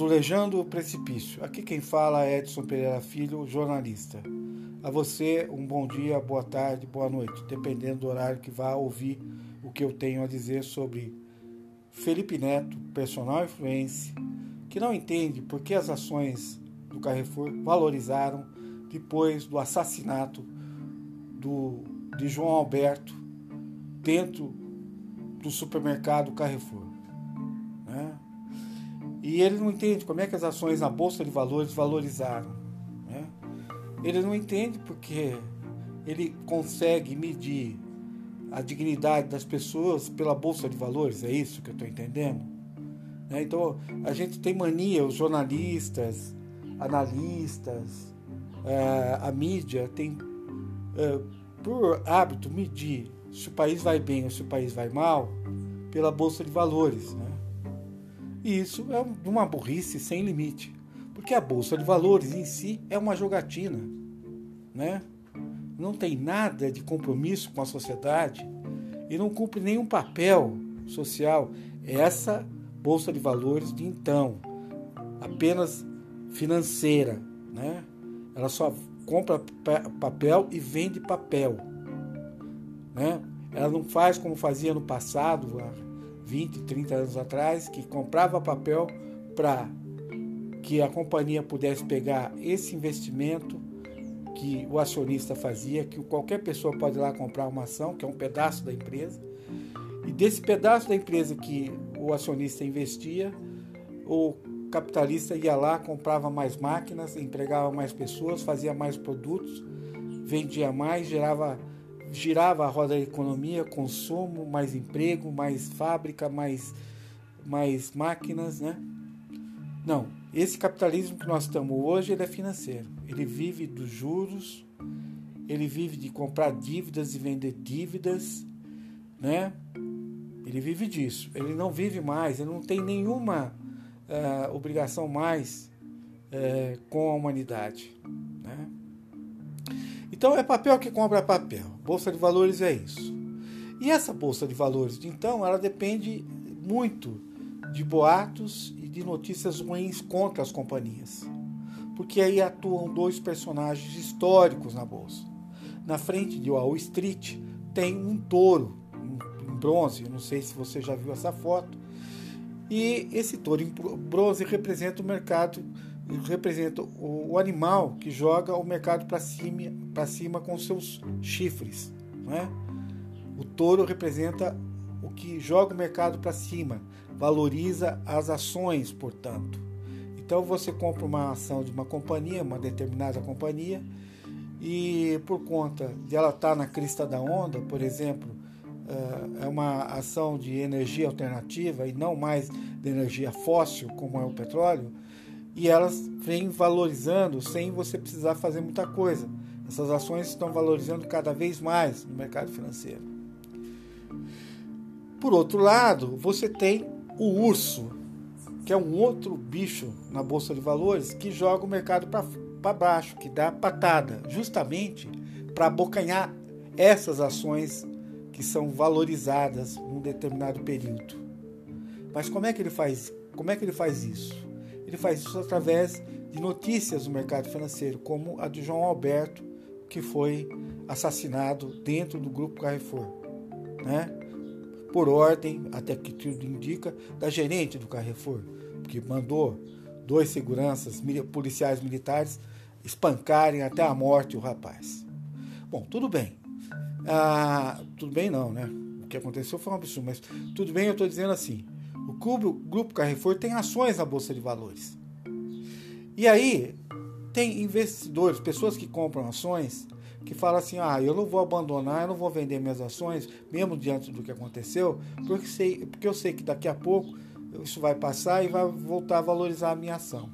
Azulejando o Precipício. Aqui quem fala é Edson Pereira Filho, jornalista. A você, um bom dia, boa tarde, boa noite, dependendo do horário que vá ouvir o que eu tenho a dizer sobre Felipe Neto, personal influência, que não entende por que as ações do Carrefour valorizaram depois do assassinato do, de João Alberto dentro do supermercado Carrefour. E ele não entende como é que as ações na Bolsa de Valores valorizaram. Né? Ele não entende porque ele consegue medir a dignidade das pessoas pela Bolsa de Valores, é isso que eu estou entendendo? Né? Então, a gente tem mania, os jornalistas, analistas, é, a mídia tem é, por hábito medir se o país vai bem ou se o país vai mal pela Bolsa de Valores. Né? E isso é uma burrice sem limite, porque a Bolsa de Valores em si é uma jogatina. Né? Não tem nada de compromisso com a sociedade e não cumpre nenhum papel social. Essa Bolsa de Valores de então, apenas financeira. Né? Ela só compra papel e vende papel. Né? Ela não faz como fazia no passado, 20, 30 anos atrás, que comprava papel para que a companhia pudesse pegar esse investimento que o acionista fazia, que qualquer pessoa pode ir lá comprar uma ação, que é um pedaço da empresa, e desse pedaço da empresa que o acionista investia, o capitalista ia lá, comprava mais máquinas, empregava mais pessoas, fazia mais produtos, vendia mais, gerava, girava a roda da economia, consumo, mais emprego, mais fábrica, mais, mais máquinas, né? Não, esse capitalismo que nós estamos hoje ele é financeiro. Ele vive dos juros, ele vive de comprar dívidas e vender dívidas, né? Ele vive disso. Ele não vive mais, ele não tem nenhuma uh, obrigação mais uh, com a humanidade. Então é papel que compra papel. Bolsa de valores é isso. E essa bolsa de valores, então, ela depende muito de boatos e de notícias ruins contra as companhias. Porque aí atuam dois personagens históricos na bolsa. Na frente de Wall Street tem um touro em bronze, não sei se você já viu essa foto, e esse touro em bronze representa o mercado, representa o, animal que joga o mercado para cima, para cima com seus chifres. Né? O touro representa o que joga o mercado para cima, valoriza as ações, portanto. Então você compra uma ação de uma companhia, uma determinada companhia, e por conta de ela estar tá na crista da onda, por exemplo, é uma ação de energia alternativa e não mais de energia fóssil, como é o petróleo, e elas vêm valorizando sem você precisar fazer muita coisa. Essas ações estão valorizando cada vez mais no mercado financeiro. Por outro lado, você tem o urso, que é um outro bicho na bolsa de valores que joga o mercado para baixo, que dá patada, justamente para abocanhar essas ações que são valorizadas num determinado período. Mas como é que ele faz? Como é que ele faz isso? Ele faz isso através de notícias do mercado financeiro, como a de João Alberto, que foi assassinado dentro do grupo Carrefour, né? Por ordem, até que tudo indica, da gerente do Carrefour, que mandou dois seguranças policiais militares espancarem até a morte o rapaz. Bom, tudo bem. Ah, tudo bem não, né? O que aconteceu foi um absurdo, mas tudo bem, eu estou dizendo assim. O Grupo, Carrefour tem ações na Bolsa de Valores. E aí tem investidores, pessoas que compram ações, que falam assim, ah, eu não vou abandonar, eu não vou vender minhas ações, mesmo diante do que aconteceu, porque, sei, porque eu sei que daqui a pouco isso vai passar e vai voltar a valorizar a minha ação.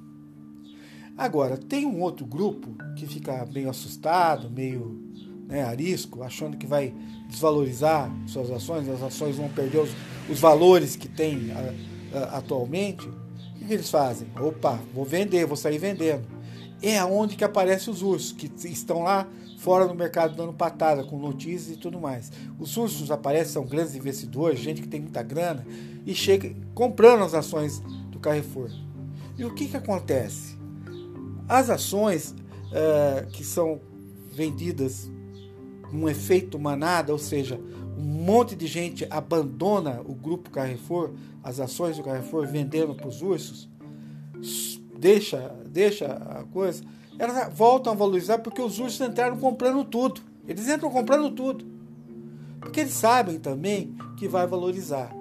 Agora, tem um outro grupo que fica meio assustado, meio né, arisco, achando que vai desvalorizar suas ações, as ações vão perder os, os valores que tem a, a, atualmente, o que eles fazem? Opa, vou vender, vou sair vendendo. É aonde que aparecem os ursos, que estão lá fora no mercado dando patada, com notícias e tudo mais. Os ursos aparecem, são grandes investidores, gente que tem muita grana, e chega comprando as ações do Carrefour. E o que, que acontece? As ações é, que são vendidas um efeito manada, ou seja, um monte de gente abandona o grupo Carrefour, as ações do Carrefour vendendo para os ursos, deixa, deixa a coisa, elas voltam a valorizar porque os ursos entraram comprando tudo. Eles entram comprando tudo. Porque eles sabem também que vai valorizar.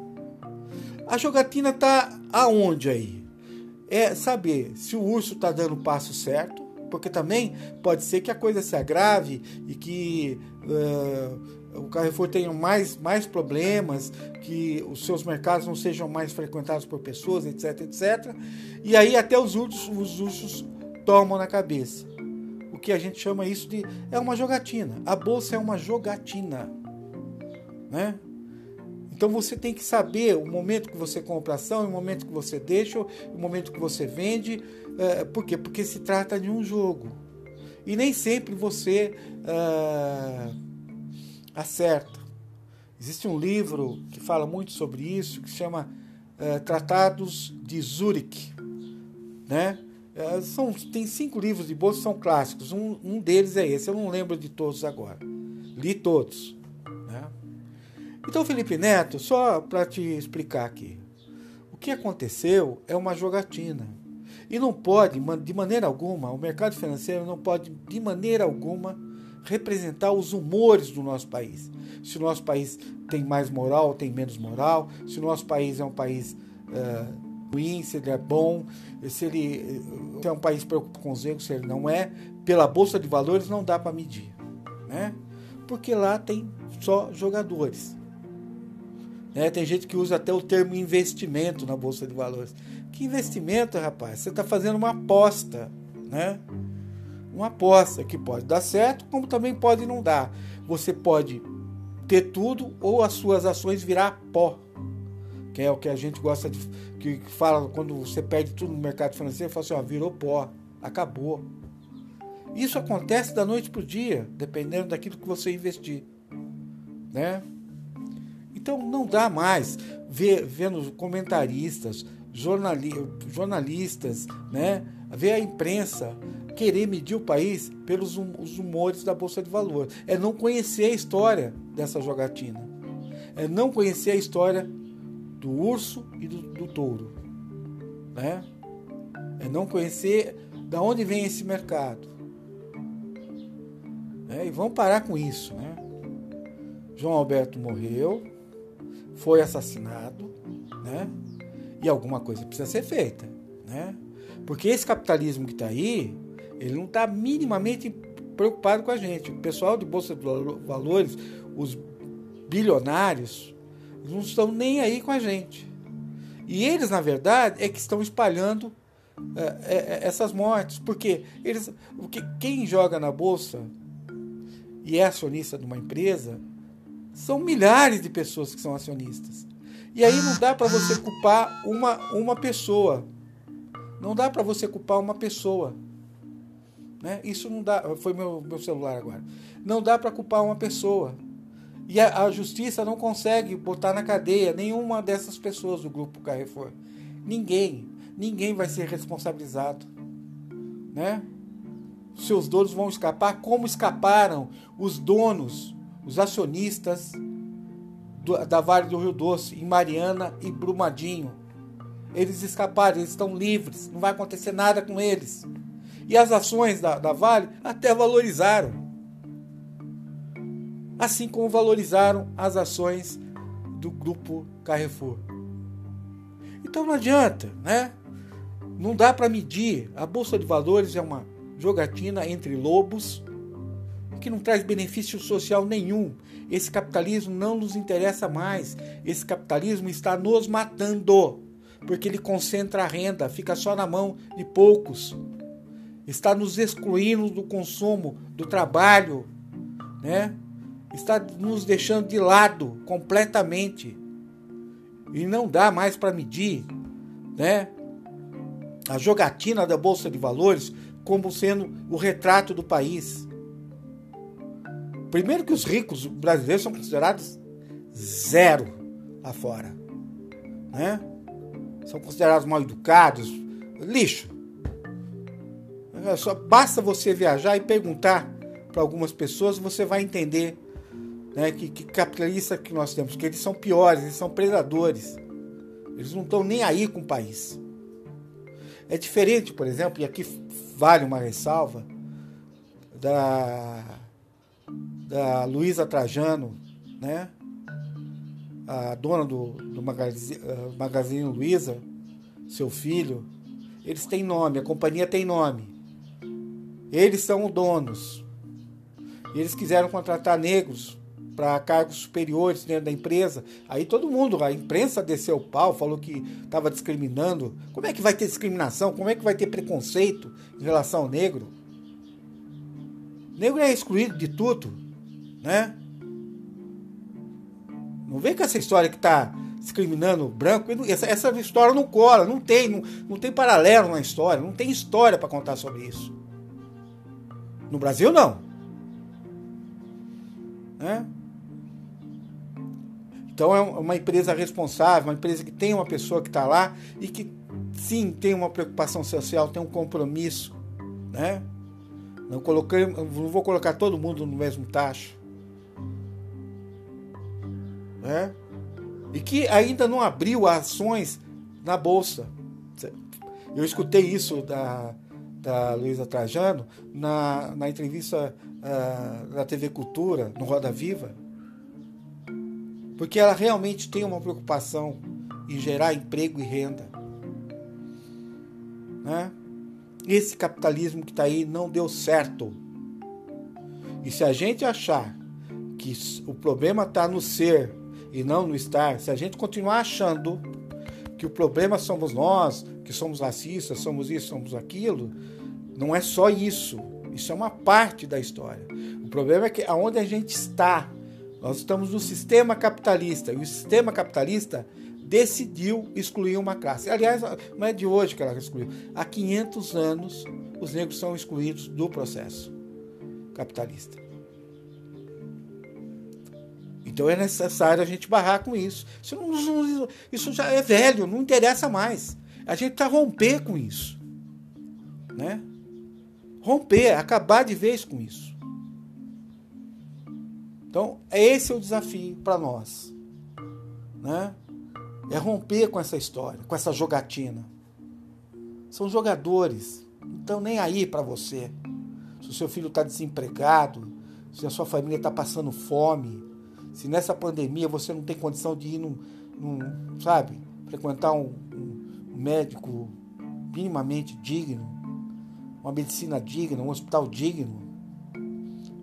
A jogatina está aonde aí? É saber se o urso está dando o passo certo, porque também pode ser que a coisa se agrave e que uh, o Carrefour tenha mais, mais problemas, que os seus mercados não sejam mais frequentados por pessoas, etc, etc. E aí até os ursos, os ursos tomam na cabeça. O que a gente chama isso de é uma jogatina. A bolsa é uma jogatina, né? Então você tem que saber o momento que você compra ação, o momento que você deixa, o momento que você vende. É, por quê? Porque se trata de um jogo. E nem sempre você é, acerta. Existe um livro que fala muito sobre isso, que chama é, Tratados de Zurich. Né? É, são, tem cinco livros de bolsa são clássicos. Um, um deles é esse, eu não lembro de todos agora. Li todos. Então, Felipe Neto, só para te explicar aqui. O que aconteceu é uma jogatina. E não pode, de maneira alguma, o mercado financeiro não pode, de maneira alguma, representar os humores do nosso país. Se o nosso país tem mais moral tem menos moral, se o nosso país é um país uh, ruim, se ele é bom, se ele se é um país preocupado com os erros, se ele não é, pela Bolsa de Valores não dá para medir. Né? Porque lá tem só jogadores. Né? Tem gente que usa até o termo investimento na Bolsa de Valores. Que investimento, rapaz? Você está fazendo uma aposta, né? Uma aposta que pode dar certo, como também pode não dar. Você pode ter tudo ou as suas ações virar pó, que é o que a gente gosta de que fala quando você perde tudo no mercado financeiro, fala assim, ó, virou pó, acabou. Isso acontece da noite para o dia, dependendo daquilo que você investir, né? Então não dá mais ver vendo comentaristas, jornali, jornalistas, né, ver a imprensa querer medir o país pelos hum, humores da bolsa de valores. É não conhecer a história dessa jogatina. É não conhecer a história do urso e do, do touro, né? É não conhecer da onde vem esse mercado. É, e vamos parar com isso, né? João Alberto morreu, foi assassinado, né? E alguma coisa precisa ser feita, né? Porque esse capitalismo que está aí, ele não está minimamente preocupado com a gente. O pessoal de bolsa de valores, os bilionários, não estão nem aí com a gente. E eles, na verdade, é que estão espalhando é, é, essas mortes, porque eles, porque quem joga na bolsa e é acionista de uma empresa são milhares de pessoas que são acionistas. E aí não dá para você culpar uma, uma pessoa. Não dá para você culpar uma pessoa. Né? Isso não dá. Foi meu, meu celular agora. Não dá para culpar uma pessoa. E a, a, justiça não consegue botar na cadeia nenhuma dessas pessoas do grupo Carrefour. Ninguém. Ninguém vai ser responsabilizado. Né? Seus donos vão escapar como escaparam os donos os acionistas do, da Vale do Rio Doce, em Mariana e Brumadinho. Eles escaparam, eles estão livres, não vai acontecer nada com eles. E as ações da, da Vale até valorizaram. Assim como valorizaram as ações do grupo Carrefour. Então não adianta, né? Não dá para medir. A bolsa de valores é uma jogatina entre lobos que não traz benefício social nenhum. Esse capitalismo não nos interessa mais. Esse capitalismo está nos matando, porque ele concentra a renda, fica só na mão de poucos. Está nos excluindo do consumo, do trabalho, né? Está nos deixando de lado completamente. E não dá mais para medir, né? A jogatina da bolsa de valores como sendo o retrato do país. Primeiro que os ricos brasileiros são considerados zero lá fora. Né? São considerados mal educados, lixo. É só basta você viajar e perguntar para algumas pessoas, você vai entender né, que, que capitalista que nós temos, que eles são piores, eles são predadores. Eles não estão nem aí com o país. É diferente, por exemplo, e aqui vale uma ressalva, da, da Luísa Trajano, né? a dona do, do Magazine, uh, Magazine Luiza, seu filho, eles têm nome, a companhia tem nome. Eles são donos. Eles quiseram contratar negros para cargos superiores dentro da empresa. Aí todo mundo, a imprensa desceu o pau, falou que estava discriminando. Como é que vai ter discriminação? Como é que vai ter preconceito em relação ao negro? O negro é excluído de tudo, né? Não vem com essa história que está discriminando o branco. Essa, essa história não cola, não tem, não, não tem paralelo na história, não tem história para contar sobre isso. No Brasil, não. Né? Então é uma empresa responsável, uma empresa que tem uma pessoa que está lá e que sim tem uma preocupação social, tem um compromisso, né? Não coloquei, não vou colocar todo mundo no mesmo tacho, né? E que ainda não abriu ações na bolsa. Eu escutei isso da, da Luísa Trajano na, na entrevista uh, da TV Cultura, no Roda Viva porque ela realmente tem uma preocupação em gerar emprego e renda. Né? Esse capitalismo que está aí não deu certo. E se a gente achar que o problema está no ser e não no estar, se a gente continuar achando que o problema somos nós, que somos racistas, somos isso, somos aquilo, não é só isso. Isso é uma parte da história. O problema é que aonde a gente está nós estamos no sistema capitalista e o sistema capitalista decidiu excluir uma classe. Aliás, não é de hoje que ela excluiu. Há 500 anos, os negros são excluídos do processo capitalista. Então é necessário a gente barrar com isso. Isso, não, isso já é velho, não interessa mais. A gente está romper com isso. Né? Romper, acabar de vez com isso. Então, esse é o desafio para nós. Né? É romper com essa história, com essa jogatina. São jogadores, não estão nem aí para você. Se o seu filho está desempregado, se a sua família está passando fome, se nessa pandemia você não tem condição de ir num, num sabe, frequentar um, um médico minimamente digno, uma medicina digna, um hospital digno,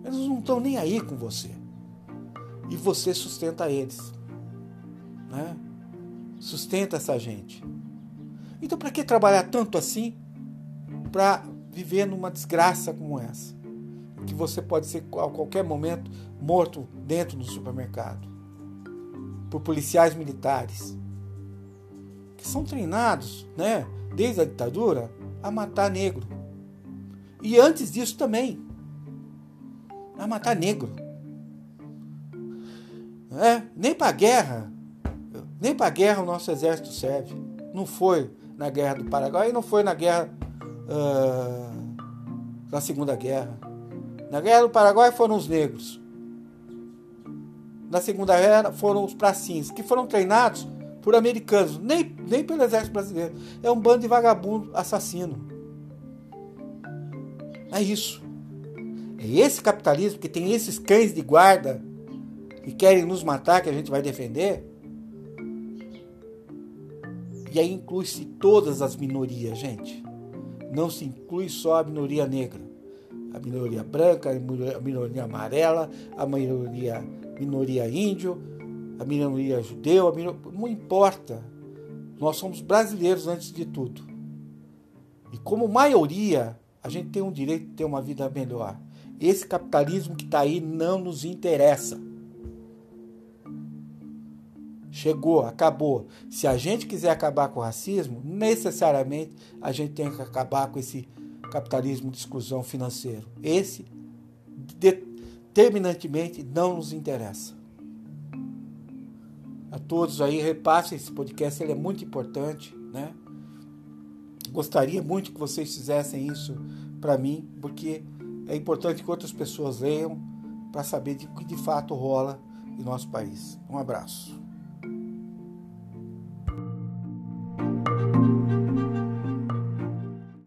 eles não estão nem aí com você e você sustenta eles. Né? Sustenta essa gente. Então, para que trabalhar tanto assim para viver numa desgraça como essa? Que você pode ser a qualquer momento morto dentro do supermercado por policiais militares que são treinados, né, desde a ditadura, a matar negro. E antes disso também, a matar negro. É, nem para guerra, nem para guerra o nosso exército serve. Não foi na guerra do Paraguai não foi na guerra uh, da Segunda Guerra. Na guerra do Paraguai foram os negros. Na Segunda Guerra foram os pracinhos, que foram treinados por americanos, nem, nem pelo exército brasileiro. É um bando de vagabundo assassino. É isso. É esse capitalismo que tem esses cães de guarda e querem nos matar que a gente vai defender? E aí inclui-se todas as minorias, gente. Não se inclui só a minoria negra. A minoria branca, a minoria amarela, a minoria, minoria índio, a minoria judeu, a minoria, não importa. Nós somos brasileiros antes de tudo. E como maioria, a gente tem um direito de ter uma vida melhor. Esse capitalismo que está aí não nos interessa. Chegou, acabou. Se a gente quiser acabar com o racismo, necessariamente a gente tem que acabar com esse capitalismo de exclusão financeiro. Esse determinantemente não nos interessa. A todos aí, repassem esse podcast, ele é muito importante, né? Gostaria muito que vocês fizessem isso para mim, porque é importante que outras pessoas leiam para saber de que de fato rola em nosso país. Um abraço.